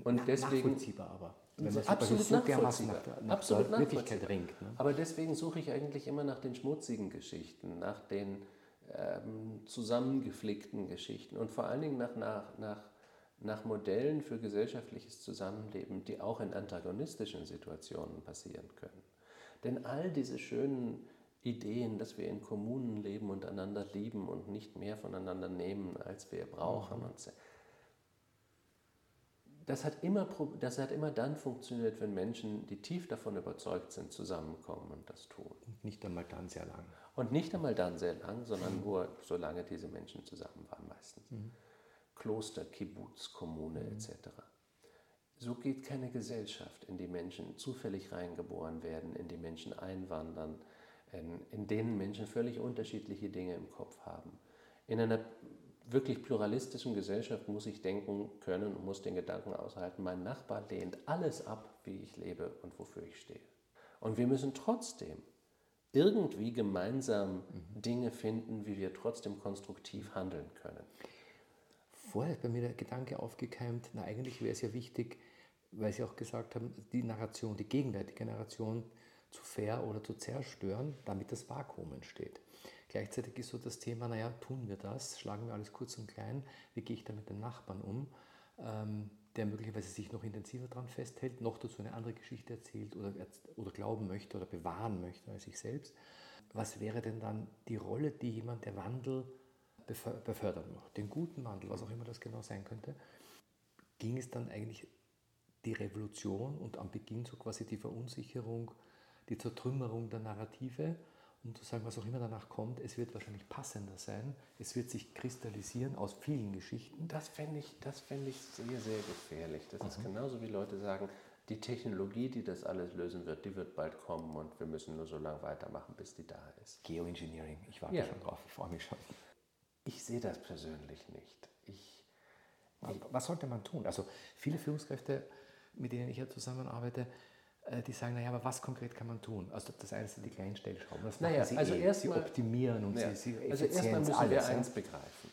Und Na- deswegen Nachvollziehbar aber. Wenn man absolut so dermaßen nach der, nach absolut der Wirklichkeit ringt. Ne? Aber deswegen suche ich eigentlich immer nach den schmutzigen Geschichten, nach den ähm, zusammengeflickten Geschichten und vor allen Dingen nach, nach, nach, nach Modellen für gesellschaftliches Zusammenleben, die auch in antagonistischen Situationen passieren können. Denn all diese schönen Ideen, dass wir in Kommunen leben und einander lieben und nicht mehr voneinander nehmen, als wir brauchen, und so, das hat, immer, das hat immer dann funktioniert, wenn Menschen, die tief davon überzeugt sind, zusammenkommen und das tun. Nicht einmal dann sehr lang. Und nicht einmal dann sehr lang, sondern nur solange diese Menschen zusammen waren meistens. Kloster, Kibbutz, Kommune etc. So geht keine Gesellschaft, in die Menschen zufällig reingeboren werden, in die Menschen einwandern, in, in denen Menschen völlig unterschiedliche Dinge im Kopf haben. In einer wirklich pluralistischen Gesellschaft muss ich denken können und muss den Gedanken aushalten, mein Nachbar lehnt alles ab, wie ich lebe und wofür ich stehe. Und wir müssen trotzdem irgendwie gemeinsam Dinge finden, wie wir trotzdem konstruktiv handeln können. Vorher ist bei mir der Gedanke aufgekeimt, na eigentlich wäre es ja wichtig, weil Sie auch gesagt haben, die Narration, die gegenwärtige Narration zu ver- oder zu zerstören, damit das Vakuum entsteht. Gleichzeitig ist so das Thema, naja, tun wir das, schlagen wir alles kurz und klein, wie gehe ich da mit dem Nachbarn um, ähm, der möglicherweise sich noch intensiver daran festhält, noch dazu eine andere Geschichte erzählt oder, oder glauben möchte oder bewahren möchte als ich selbst. Was wäre denn dann die Rolle, die jemand, der Wandel befö- befördern macht, den guten Wandel, was auch immer das genau sein könnte, ging es dann eigentlich die Revolution und am Beginn so quasi die Verunsicherung, die Zertrümmerung der Narrative, um zu sagen, was auch immer danach kommt, es wird wahrscheinlich passender sein, es wird sich kristallisieren aus vielen Geschichten. Das fände ich, das ich sehr, sehr gefährlich. Das ist genauso wie Leute sagen, die Technologie, die das alles lösen wird, die wird bald kommen und wir müssen nur so lange weitermachen, bis die da ist. Geoengineering, ich warte Ja. schon drauf, ich freue mich schon. Ich sehe das persönlich nicht. Ich, Was sollte man tun? Also viele Führungskräfte, mit denen ich ja zusammenarbeite, die sagen, naja, aber was konkret kann man tun? Also das eine sind die kleinen Stellschrauben. Das Naja, machen sie also eh. erst sie mal- optimieren und Ja. sie, sie Also erstmal müssen wir alles, ja. eins begreifen.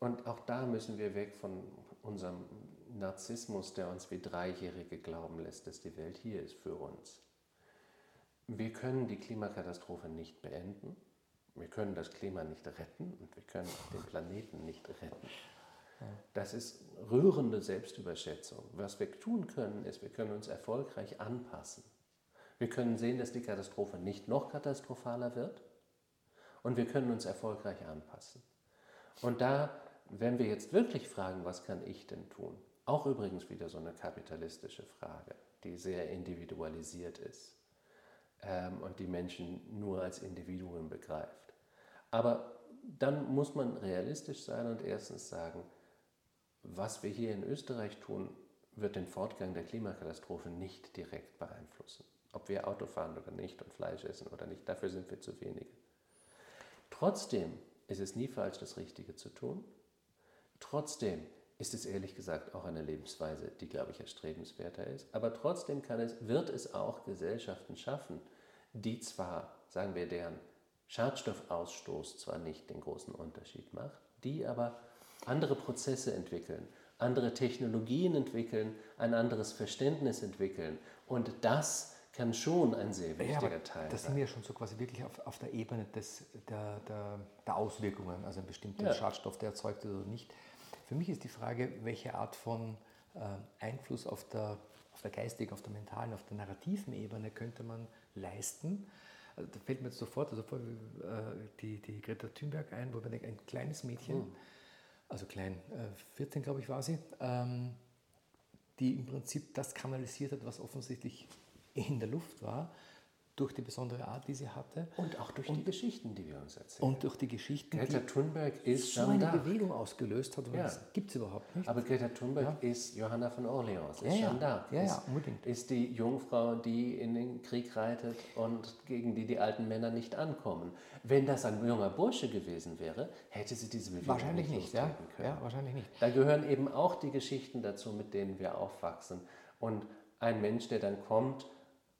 Und auch da müssen wir weg von unserem Narzissmus, der uns wie Dreijährige glauben lässt, dass die Welt hier ist für uns. Wir können die Klimakatastrophe nicht beenden. Wir können das Klima nicht retten und wir können auch den Planeten nicht retten. Das ist rührende Selbstüberschätzung. Was wir tun können, ist, wir können uns erfolgreich anpassen. Wir können sehen, dass die Katastrophe nicht noch katastrophaler wird und wir können uns erfolgreich anpassen. Und da, wenn wir jetzt wirklich fragen, was kann ich denn tun? Auch übrigens wieder so eine kapitalistische Frage, die sehr individualisiert ist ähm, und die Menschen nur als Individuen begreift. Aber dann muss man realistisch sein und erstens sagen, was wir hier in Österreich tun, wird den Fortgang der Klimakatastrophe nicht direkt beeinflussen. Ob wir Auto fahren oder nicht und Fleisch essen oder nicht, dafür sind wir zu wenige. Trotzdem ist es nie falsch, das Richtige zu tun. Trotzdem ist es ehrlich gesagt auch eine Lebensweise, die, glaube ich, erstrebenswerter ist. Aber trotzdem kann es, wird es auch Gesellschaften schaffen, die zwar, sagen wir, deren Schadstoffausstoß zwar nicht den großen Unterschied macht, die aber andere Prozesse entwickeln, andere Technologien entwickeln, ein anderes Verständnis entwickeln. Und das kann schon ein sehr wichtiger Ja, Teil das sind sein. wir ja schon so quasi wirklich auf, auf der Ebene des, der, der, der Auswirkungen, also ein bestimmter Ja. Schadstoff, der erzeugt wird oder nicht. Für mich ist die Frage, welche Art von äh, Einfluss auf der, auf der geistigen, auf der mentalen, auf der narrativen Ebene könnte man leisten. Also da fällt mir jetzt sofort also vor, äh, die, die Greta Thunberg ein, wo man denkt, ein kleines Mädchen, also klein, äh, 14 glaube ich war sie, ähm, die im Prinzip das kanalisiert hat, was offensichtlich in der Luft war, durch die besondere Art, die sie hatte Und auch durch die Geschichten, die wir uns erzählen. und durch die Geschichten, Greta die Thunberg ist so eine. Bewegung ausgelöst hat. Und Ja. Das gibt es überhaupt nicht. Aber Greta Thunberg ist Johanna von Orleans, ist Ja, ja. Jeanne d'Arc, Ja, ja, unbedingt. ist die Jungfrau, die in den Krieg reitet und gegen die die alten Männer nicht ankommen. Wenn das ein junger Bursche gewesen wäre, hätte sie diese Bewegung wahrscheinlich nicht, ja? lostreten können. ja. Wahrscheinlich nicht. Da gehören eben auch die Geschichten dazu, mit denen wir aufwachsen. Und ein Mensch, der dann kommt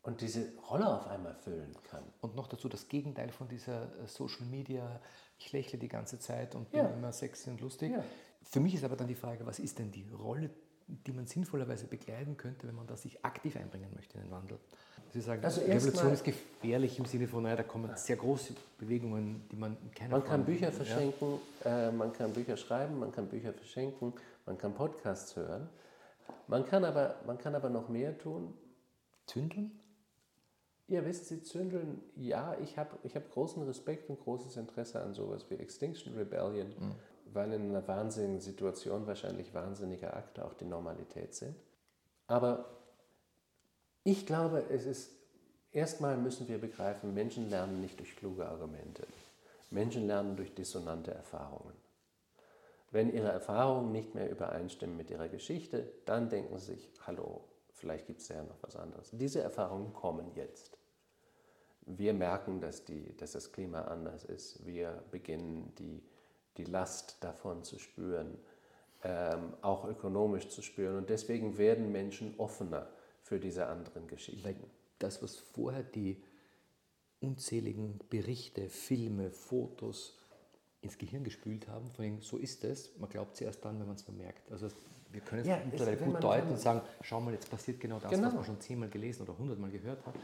und diese Rolle auf einmal füllen kann. Und noch dazu das Gegenteil von dieser äh, Social Media, ich lächle die ganze Zeit und bin Ja. immer sexy und lustig. Ja. Für mich ist aber dann die Frage, was ist denn die Rolle, die man sinnvollerweise bekleiden könnte, wenn man da sich aktiv einbringen möchte in den Wandel? Sie sagen, Also Revolution ist gefährlich im Sinne von, naja, da kommen sehr große Bewegungen, die man in keiner Man kann Form- Bücher ja. verschenken, äh, man kann Bücher schreiben, man kann Bücher verschenken, man kann Podcasts hören. Man kann aber, man kann aber noch mehr tun. Zündeln? Ja, wissen Sie, zündeln, ja, ich habe ich hab großen Respekt und großes Interesse an sowas wie Extinction Rebellion, weil in einer wahnsinnigen Situation wahrscheinlich wahnsinnige Akte auch die Normalität sind. Aber ich glaube, es ist, erstmal müssen wir begreifen, Menschen lernen nicht durch kluge Argumente. Menschen lernen durch dissonante Erfahrungen. Wenn ihre Erfahrungen nicht mehr übereinstimmen mit ihrer Geschichte, dann denken sie sich, hallo, vielleicht gibt es ja noch was anderes. Diese Erfahrungen kommen jetzt. Wir merken, dass, die, dass das Klima anders ist. Wir beginnen die, die Last davon zu spüren, ähm, auch ökonomisch zu spüren. Und deswegen werden Menschen offener für diese anderen Geschichten. Das, was vorher die unzähligen Berichte, Filme, Fotos ins Gehirn gespült haben, von wegen, so ist es, man glaubt es erst dann, wenn man es vermerkt. Also wir können es Ja, es- mittlerweile wenn gut deuten und sagen, schau mal, jetzt passiert genau das, Genau. was man schon zehnmal gelesen oder hundertmal gehört hat.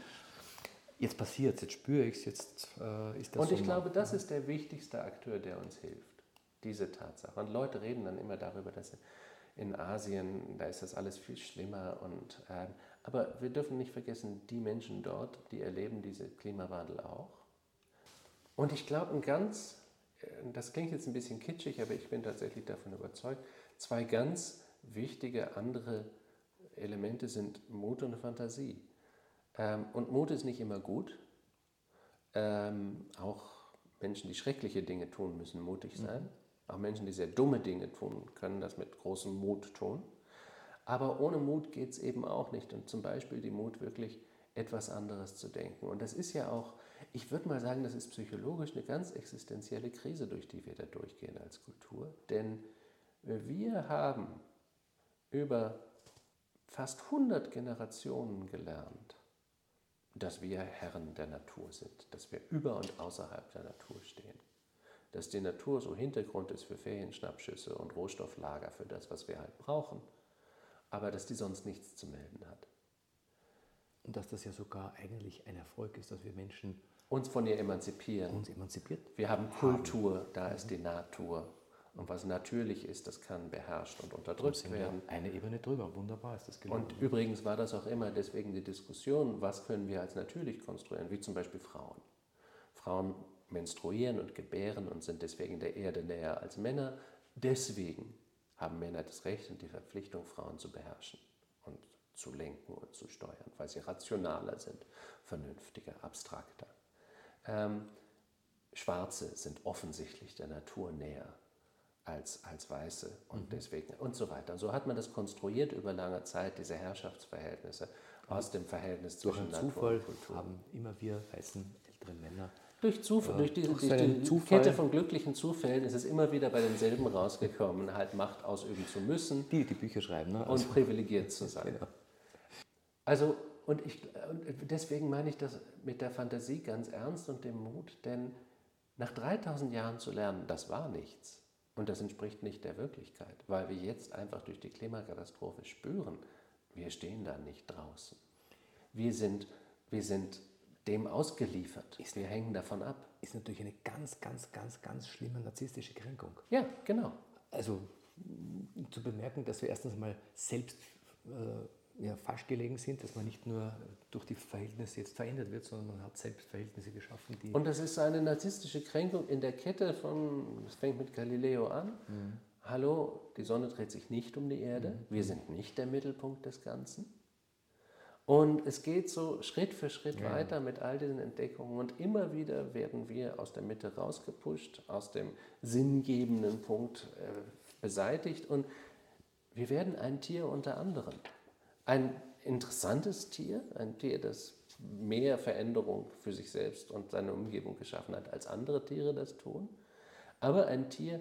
Jetzt passiert es, jetzt spüre ich es, jetzt äh, ist das Und ich so. glaube, das ist der wichtigste Akteur, der uns hilft. Diese Tatsache. Und Leute reden dann immer darüber, dass in Asien, da ist das alles viel schlimmer. Und, ähm, aber wir dürfen nicht vergessen, die Menschen dort, die erleben diesen Klimawandel auch. Und ich glaube, ein ganz, äh, das klingt jetzt ein bisschen kitschig, aber ich bin tatsächlich davon überzeugt, zwei ganz wichtige andere Elemente sind Mut und Fantasie. Ähm, und Mut ist nicht immer gut. Ähm, auch Menschen, die schreckliche Dinge tun, müssen mutig sein. Auch Menschen, die sehr dumme Dinge tun, können das mit großem Mut tun. Aber ohne Mut geht es eben auch nicht. Und zum Beispiel die Mut, wirklich etwas anderes zu denken. Und das ist ja auch, ich würde mal sagen, das ist psychologisch eine ganz existenzielle Krise, durch die wir da durchgehen als Kultur. Denn wir haben über fast 100 Generationen gelernt, dass wir Herren der Natur sind, dass wir über und außerhalb der Natur stehen, dass die Natur so Hintergrund ist für Ferienschnappschüsse und Rohstofflager für das, was wir halt brauchen, aber dass die sonst nichts zu melden hat. Und dass das ja sogar eigentlich ein Erfolg ist, dass wir Menschen Uns von ihr emanzipieren. uns emanzipiert. Wir haben Kultur, da ist die Natur. Und was natürlich ist, das kann beherrscht und unterdrückt werden. eine Ebene drüber. Wunderbar ist das gelungen. Und übrigens war das auch immer deswegen die Diskussion, was können wir als natürlich konstruieren, wie zum Beispiel Frauen. Frauen menstruieren und gebären und sind deswegen der Erde näher als Männer. Deswegen haben Männer das Recht und die Verpflichtung, Frauen zu beherrschen und zu lenken und zu steuern, weil sie rationaler sind, vernünftiger, abstrakter. Ähm, Schwarze sind offensichtlich der Natur näher als, als Weiße und deswegen und so weiter. So hat man das konstruiert über lange Zeit, diese Herrschaftsverhältnisse aus dem Verhältnis Durch zwischen einen Natur Zufall und Kultur. haben immer wir weißen ältere Männer Durch, Zufall, durch die, durch durch seinen die Zufall. Kette von glücklichen Zufällen ist es immer wieder bei denselben rausgekommen, halt Macht ausüben zu müssen Die, die Bücher schreiben, ne? und privilegiert zu sein. Genau. Also, und, ich, und deswegen meine ich das mit der Fantasie ganz ernst und dem Mut, denn nach 3000 Jahren zu lernen, das war nichts. Und das entspricht nicht der Wirklichkeit, weil wir jetzt einfach durch die Klimakatastrophe spüren, wir stehen da nicht draußen. Wir sind, wir sind dem ausgeliefert. Wir hängen davon ab. ist natürlich eine ganz, ganz, ganz, ganz schlimme narzisstische Kränkung. Ja, genau. Also zu bemerken, dass wir erstens mal selbst äh, ja, falsch gelegen sind, dass man nicht nur durch die Verhältnisse jetzt verändert wird, sondern man hat selbst Verhältnisse geschaffen, die Und das ist eine narzisstische Kränkung in der Kette von, es fängt mit Galileo an. Hallo, die Sonne dreht sich nicht um die Erde. Wir sind nicht der Mittelpunkt des Ganzen. Und es geht so Schritt für Schritt weiter mit all diesen Entdeckungen. Und immer wieder werden wir aus der Mitte rausgepusht, aus dem sinngebenden Punkt äh, beseitigt. Und wir werden ein Tier unter anderem. Ein interessantes Tier, ein Tier, das mehr Veränderung für sich selbst und seine Umgebung geschaffen hat, als andere Tiere das tun. Aber ein Tier,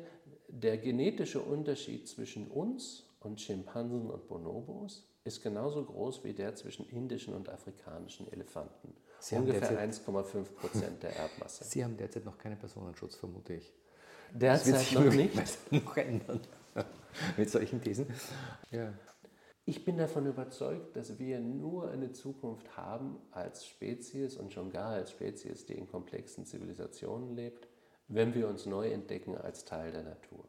der genetische Unterschied zwischen uns und Schimpansen und Bonobos ist genauso groß wie der zwischen indischen und afrikanischen Elefanten. Sie Ungefähr derzeit- 1,5 Prozent der Erdmasse. Sie haben derzeit noch keinen Personenschutz, vermute ich. Derzeit noch nicht. noch ändern. Mit solchen Thesen. Ja. Ich bin davon überzeugt, dass wir nur eine Zukunft haben als Spezies und schon gar als Spezies, die in komplexen Zivilisationen lebt, wenn wir uns neu entdecken als Teil der Natur.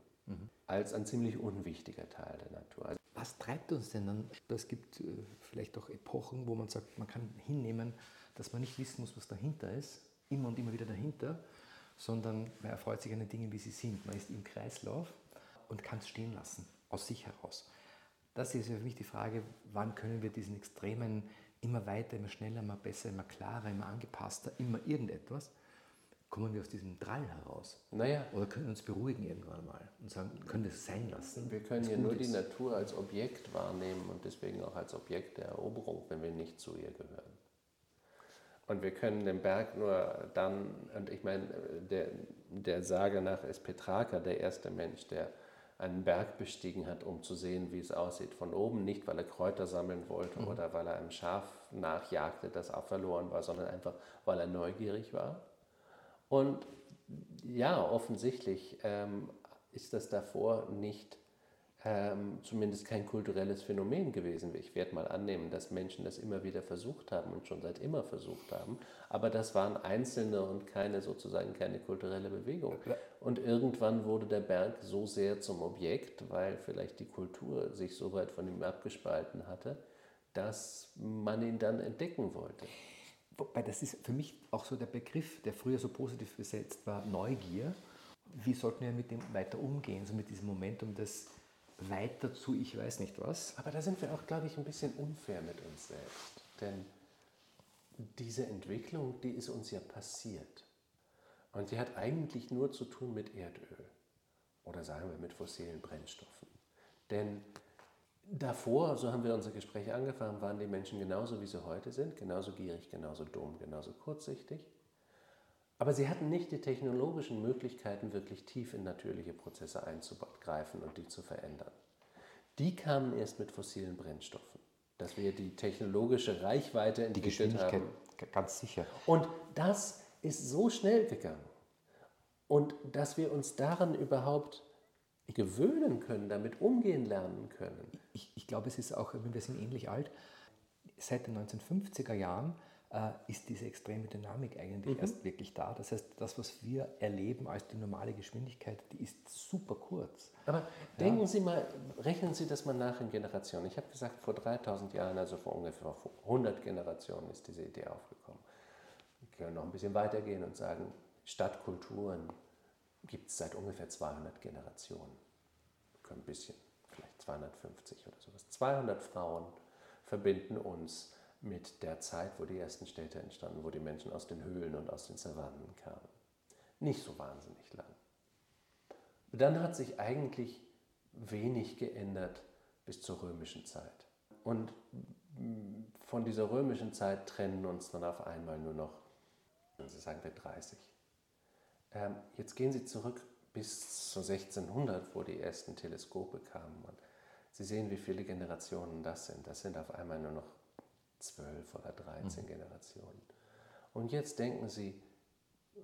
Als ein ziemlich unwichtiger Teil der Natur. Also Was treibt uns denn dann? Es gibt äh, vielleicht auch Epochen, wo man sagt, man kann hinnehmen, dass man nicht wissen muss, was dahinter ist, immer und immer wieder dahinter, sondern man erfreut sich an den Dingen, wie sie sind. Man ist im Kreislauf und kann es stehen lassen, aus sich heraus. Das ist für mich die Frage, wann können wir diesen Extremen immer weiter, immer schneller, immer besser, immer klarer, immer angepasster, immer irgendetwas, kommen wir aus diesem Drall heraus? naja, Oder können wir uns beruhigen irgendwann mal und sagen, können wir es sein lassen? wir können ja nur die ist? Natur als Objekt wahrnehmen und deswegen auch als Objekt der Eroberung, wenn wir nicht zu ihr gehören. Und wir können den Berg nur dann, und ich meine, der, der Sage nach ist Petrarca der erste Mensch, der einen Berg bestiegen hat, um zu sehen, wie es aussieht von oben. Nicht, weil er Kräuter sammeln wollte oder weil er einem Schaf nachjagte, das auch verloren war, sondern einfach, weil er neugierig war. Und ja, offensichtlich ähm, ist das davor nicht ähm, zumindest kein kulturelles Phänomen gewesen. Ich werde mal annehmen, dass Menschen das immer wieder versucht haben und schon seit immer versucht haben. Aber das waren Einzelne und keine sozusagen keine kulturelle Bewegung. Und irgendwann wurde der Berg so sehr zum Objekt, weil vielleicht die Kultur sich so weit von ihm abgespalten hatte, dass man ihn dann entdecken wollte. Wobei das ist für mich auch so der Begriff, der früher so positiv besetzt war, Neugier. Wie sollten wir mit dem weiter umgehen, so mit diesem Momentum des weiter zu ich weiß nicht was? Aber da sind wir auch, glaube ich, ein bisschen unfair mit uns selbst. Denn diese Entwicklung, die ist uns ja passiert. Und die hat eigentlich nur zu tun mit Erdöl oder sagen wir mit fossilen Brennstoffen. Denn davor, so haben wir unser Gespräch angefangen, waren die Menschen genauso, wie sie heute sind, genauso gierig, genauso dumm, genauso kurzsichtig. Aber sie hatten nicht die technologischen Möglichkeiten, wirklich tief in natürliche Prozesse einzugreifen und die zu verändern. Die kamen erst mit fossilen Brennstoffen, dass wir die technologische Reichweite Die entwickelt Geschwindigkeit, haben. ganz sicher. Und das ist so schnell gegangen. Und dass wir uns daran überhaupt gewöhnen können, damit umgehen lernen können. Ich, ich glaube, es ist auch, wir sind ähnlich alt, seit den 1950er Jahren ist diese extreme Dynamik eigentlich erst wirklich da. Das heißt, das, was wir erleben als die normale Geschwindigkeit, die ist super kurz. Aber denken Sie mal, rechnen Sie das mal nach in Generationen. Ich habe gesagt, vor 3000 Jahren, also vor ungefähr 100 Generationen ist diese Idee aufgekommen. Wir können noch ein bisschen weitergehen und sagen, Stadtkulturen gibt es seit ungefähr 200 Generationen. Wir können ein bisschen, vielleicht 250 oder sowas. 200 Frauen verbinden uns mit der Zeit, wo die ersten Städte entstanden, wo die Menschen aus den Höhlen und aus den Savannen kamen. Nicht so wahnsinnig lang. Dann hat sich eigentlich wenig geändert bis zur römischen Zeit. Und von dieser römischen Zeit trennen uns dann auf einmal nur noch, sagen wir 30, Ähm, jetzt gehen Sie zurück bis zu 1600, wo die ersten Teleskope kamen. Und Sie sehen, wie viele Generationen das sind. Das sind auf einmal nur noch zwölf oder 13 Generationen. Und jetzt denken Sie,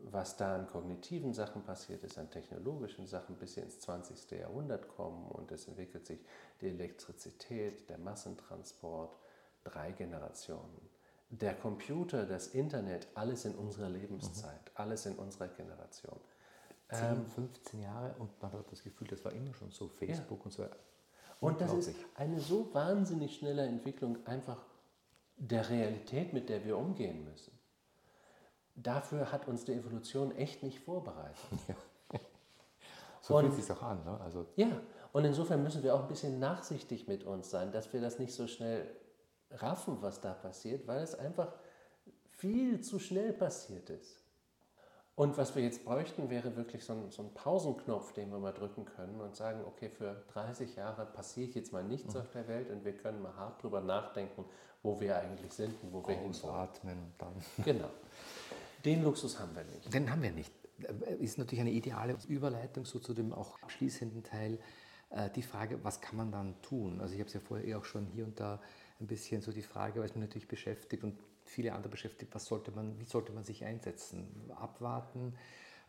was da an kognitiven Sachen passiert ist, an technologischen Sachen, bis sie ins 20. Jahrhundert kommen und es entwickelt sich die Elektrizität, der Massentransport, drei Generationen. Der Computer, das Internet, alles in unserer Lebenszeit, alles in unserer Generation. 10, 15 Jahre und man hat das Gefühl, das war immer schon so, Facebook und so. Und das ist eine so wahnsinnig schnelle Entwicklung einfach der Realität, mit der wir umgehen müssen. Dafür hat uns die Evolution echt nicht vorbereitet. So Und- fühlt es sich auch an. Ne? Also, Ja, und insofern müssen wir auch ein bisschen nachsichtig mit uns sein, dass wir das nicht so schnell raffen, was da passiert, weil es einfach viel zu schnell passiert ist. Und was wir jetzt bräuchten, wäre wirklich so ein, so ein Pausenknopf, den wir mal drücken können und sagen, okay, für 30 Jahre passiert jetzt mal nichts auf der Welt und wir können mal hart drüber nachdenken, wo wir eigentlich sind und wo wir hinwollen. ausatmen und dann. Genau. Den Luxus haben wir nicht. Den haben wir nicht. Ist natürlich eine ideale Überleitung so zu dem auch abschließenden Teil. Äh, Die Frage, was kann man dann tun? Also ich habe es ja vorher eh auch schon hier und da ein bisschen so die Frage, weil es mich natürlich beschäftigt und viele andere beschäftigt, was sollte man, wie sollte man sich einsetzen? Abwarten,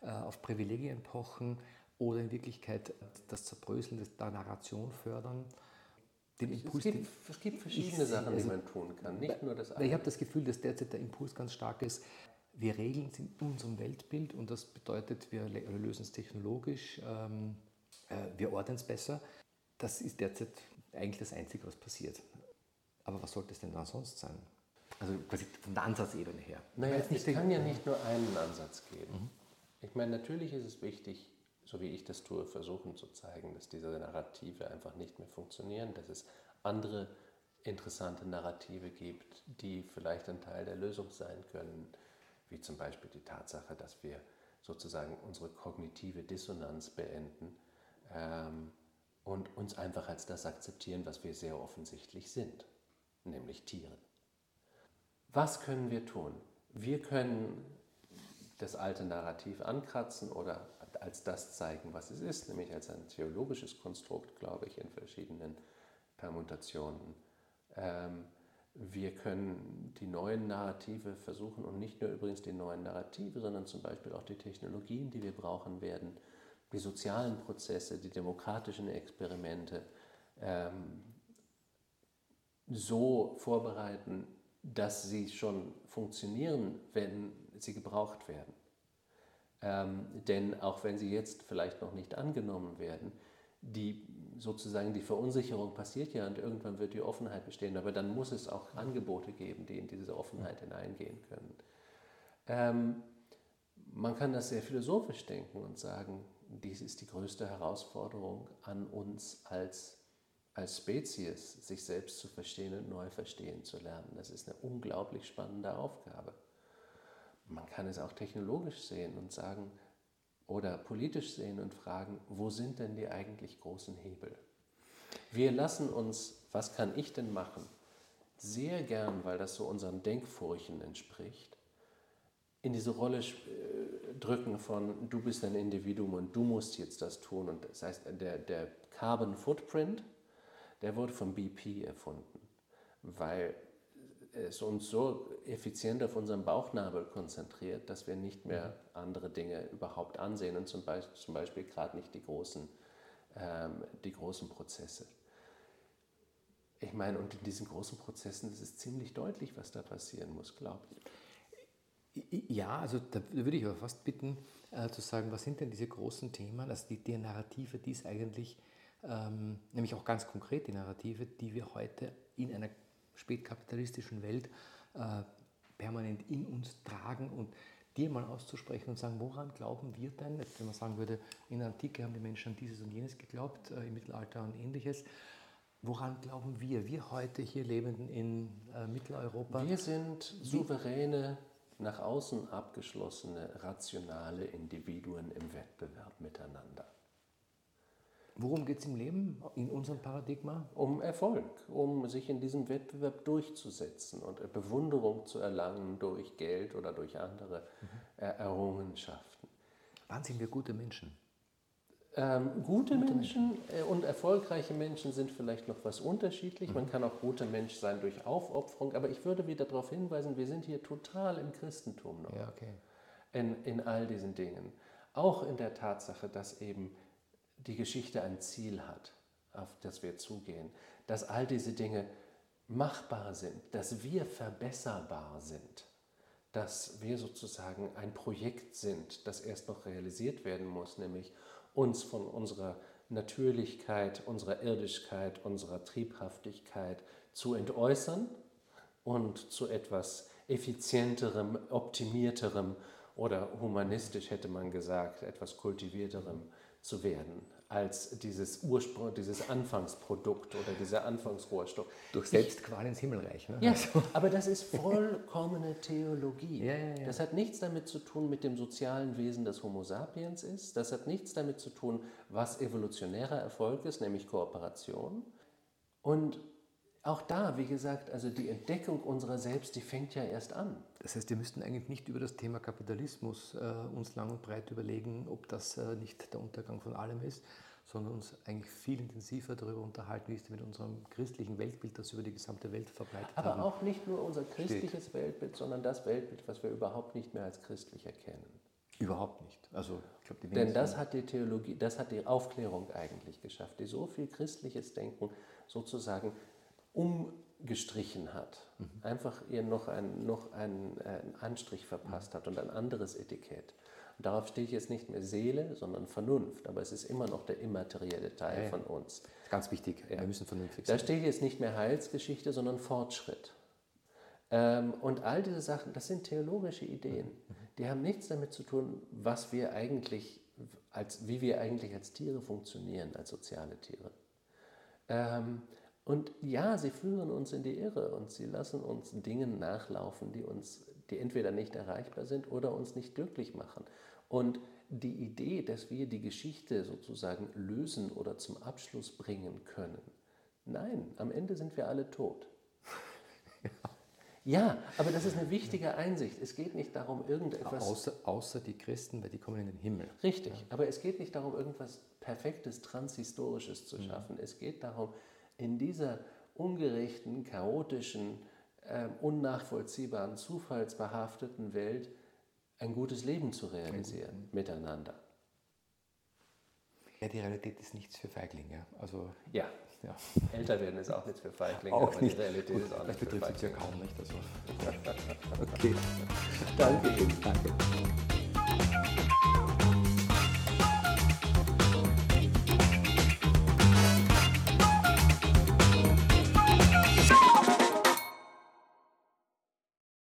äh, auf Privilegien pochen oder in Wirklichkeit das Zerbröseln der Narration fördern? Den Es Impuls, gibt, den- es gibt verschiedene Ich Sachen, die also- man tun kann, nicht nur das ich eine. habe das Gefühl, dass derzeit der Impuls ganz stark ist. Wir regeln es in unserem Weltbild und das bedeutet, wir lösen es technologisch, ähm, äh, wir ordnen es besser. Das ist derzeit eigentlich das Einzige, was passiert. Aber was sollte es denn dann sonst sein? Also quasi von der Ansatzebene her. Naja, es nicht kann ja nicht nur einen Ansatz geben. Ich meine, natürlich ist es wichtig, so wie ich das tue, versuchen zu zeigen, dass diese Narrative einfach nicht mehr funktionieren, dass es andere interessante Narrative gibt, die vielleicht ein Teil der Lösung sein können, wie zum Beispiel die Tatsache, dass wir sozusagen unsere kognitive Dissonanz beenden ähm, und uns einfach als das akzeptieren, was wir sehr offensichtlich sind, nämlich Tiere. Was können wir tun? Wir können das alte Narrativ ankratzen oder als das zeigen, was es ist, nämlich als ein theologisches Konstrukt, glaube ich, in verschiedenen Permutationen. Ähm, wir können die neuen Narrative versuchen und nicht nur übrigens die neuen Narrative, sondern zum Beispiel auch die Technologien, die wir brauchen werden, die sozialen Prozesse, die demokratischen Experimente ähm, so vorbereiten, dass sie schon funktionieren, wenn sie gebraucht werden. Ähm, denn auch wenn sie jetzt vielleicht noch nicht angenommen werden, die sozusagen die Verunsicherung passiert ja und irgendwann wird die Offenheit bestehen, aber dann muss es auch Angebote geben, die in diese Offenheit hineingehen können. Ähm, man kann das sehr philosophisch denken und sagen, dies ist die größte Herausforderung an uns als, als Spezies, sich selbst zu verstehen und neu verstehen zu lernen. Das ist eine unglaublich spannende Aufgabe. Man kann es auch technologisch sehen und sagen, oder politisch sehen und fragen, wo sind denn die eigentlich großen Hebel? Wir lassen uns, was kann ich denn machen, sehr gern, weil das so unseren Denkfurchen entspricht, in diese Rolle äh, drücken von, du bist ein Individuum und du musst jetzt das tun. Und das heißt, der, der Carbon Footprint, der wurde von BP erfunden, weil es uns so effizient auf unseren Bauchnabel konzentriert, dass wir nicht mehr andere Dinge überhaupt ansehen und zum Beispiel, zum Beispiel gerade nicht die großen, ähm, die großen Prozesse. Ich meine, und in diesen großen Prozessen ist es ziemlich deutlich, was da passieren muss, glaube ich. Ja, also da würde ich aber fast bitten, äh, zu sagen, was sind denn diese großen Themen, also die, die Narrative, die es eigentlich, ähm, nämlich auch ganz konkret die Narrative, die wir heute in einer spätkapitalistischen Welt äh, permanent in uns tragen und dir mal auszusprechen und sagen, woran glauben wir denn, wenn man sagen würde, in der Antike haben die Menschen an dieses und jenes geglaubt, äh, im Mittelalter und ähnliches, woran glauben wir, wir heute hier Lebenden in äh, Mitteleuropa? Wir sind souveräne, nach außen abgeschlossene, rationale Individuen im Wettbewerb miteinander. Worum geht es im Leben, in unserem Paradigma? Um Erfolg, um sich in diesem Wettbewerb durchzusetzen und Bewunderung zu erlangen durch Geld oder durch andere äh, Errungenschaften. Wann sind wir gute Menschen? Ähm, gute Menschen äh, und erfolgreiche Menschen sind vielleicht noch was unterschiedlich. Man kann auch guter Mensch sein durch Aufopferung, aber ich würde wieder darauf hinweisen, wir sind hier total im Christentum noch. Ja, okay. in, in all diesen Dingen. Auch in der Tatsache, dass eben die Geschichte ein Ziel hat, auf das wir zugehen, dass all diese Dinge machbar sind, dass wir verbesserbar sind, dass wir sozusagen ein Projekt sind, das erst noch realisiert werden muss, nämlich uns von unserer Natürlichkeit, unserer Irdischkeit, unserer Triebhaftigkeit zu entäußern und zu etwas effizienterem, optimierterem oder humanistisch hätte man gesagt, etwas kultivierterem zu werden als dieses Ursprung, dieses Anfangsprodukt oder dieser Anfangsrohrstoff. Durch Selbstqual ins Himmelreich. Ne? Ja, aber das ist vollkommene Theologie. Ja, ja, ja. Das hat nichts damit zu tun mit dem sozialen Wesen des Homo sapiens ist. Das hat nichts damit zu tun, was evolutionärer Erfolg ist, nämlich Kooperation. Und auch da, wie gesagt, also die Entdeckung unserer selbst, die fängt ja erst an. Das heißt, wir müssten eigentlich nicht über das Thema Kapitalismus äh, uns lang und breit überlegen, ob das äh, nicht der Untergang von allem ist, sondern uns eigentlich viel intensiver darüber unterhalten, wie es mit unserem christlichen Weltbild, das über die gesamte Welt verbreitet Aber haben. auch nicht nur unser christliches Weltbild, sondern das Weltbild, was wir überhaupt nicht mehr als christlich erkennen. Überhaupt nicht. Also, ich glaube, die Denn das hat die Theologie, das hat die Aufklärung eigentlich geschafft, die so viel christliches Denken sozusagen umgestrichen hat. Einfach ihr noch, ein, noch einen, äh, einen Anstrich verpasst hat und ein anderes Etikett. Und darauf steht jetzt nicht mehr Seele, sondern Vernunft, aber es ist immer noch der immaterielle Teil Ja, ja. von uns. Ganz wichtig, Ja. wir müssen vernünftig Da sein. steht jetzt nicht mehr Heilsgeschichte, sondern Fortschritt. Ähm, und all diese Sachen, das sind theologische Ideen. Die haben nichts damit zu tun, was wir eigentlich, als, wie wir eigentlich als Tiere funktionieren, als soziale Tiere. Ähm, und ja, sie führen uns in die Irre und sie lassen uns Dingen nachlaufen, die uns, die entweder nicht erreichbar sind oder uns nicht glücklich machen. Und die Idee, dass wir die Geschichte sozusagen lösen oder zum Abschluss bringen können, nein, am Ende sind wir alle tot. Ja, aber das ist eine wichtige Einsicht. Es geht nicht darum, irgendetwas. Außer, außer die Christen, weil die kommen in den Himmel. Richtig, aber es geht nicht darum, irgendwas Perfektes, Transhistorisches Mhm. zu schaffen. Es geht darum, in dieser ungerechten, chaotischen, äh, unnachvollziehbaren, zufallsbehafteten Welt ein gutes Leben zu realisieren miteinander. Ja, die Realität ist nichts für Feiglinge. Also, Ja, ja. älter werden ist auch nichts für Feiglinge, Auch aber nicht. die Realität Gut, ist auch das nicht für betrifft uns ja Feiglinge. kaum nicht. Also. Okay. Danke Ihnen. Danke.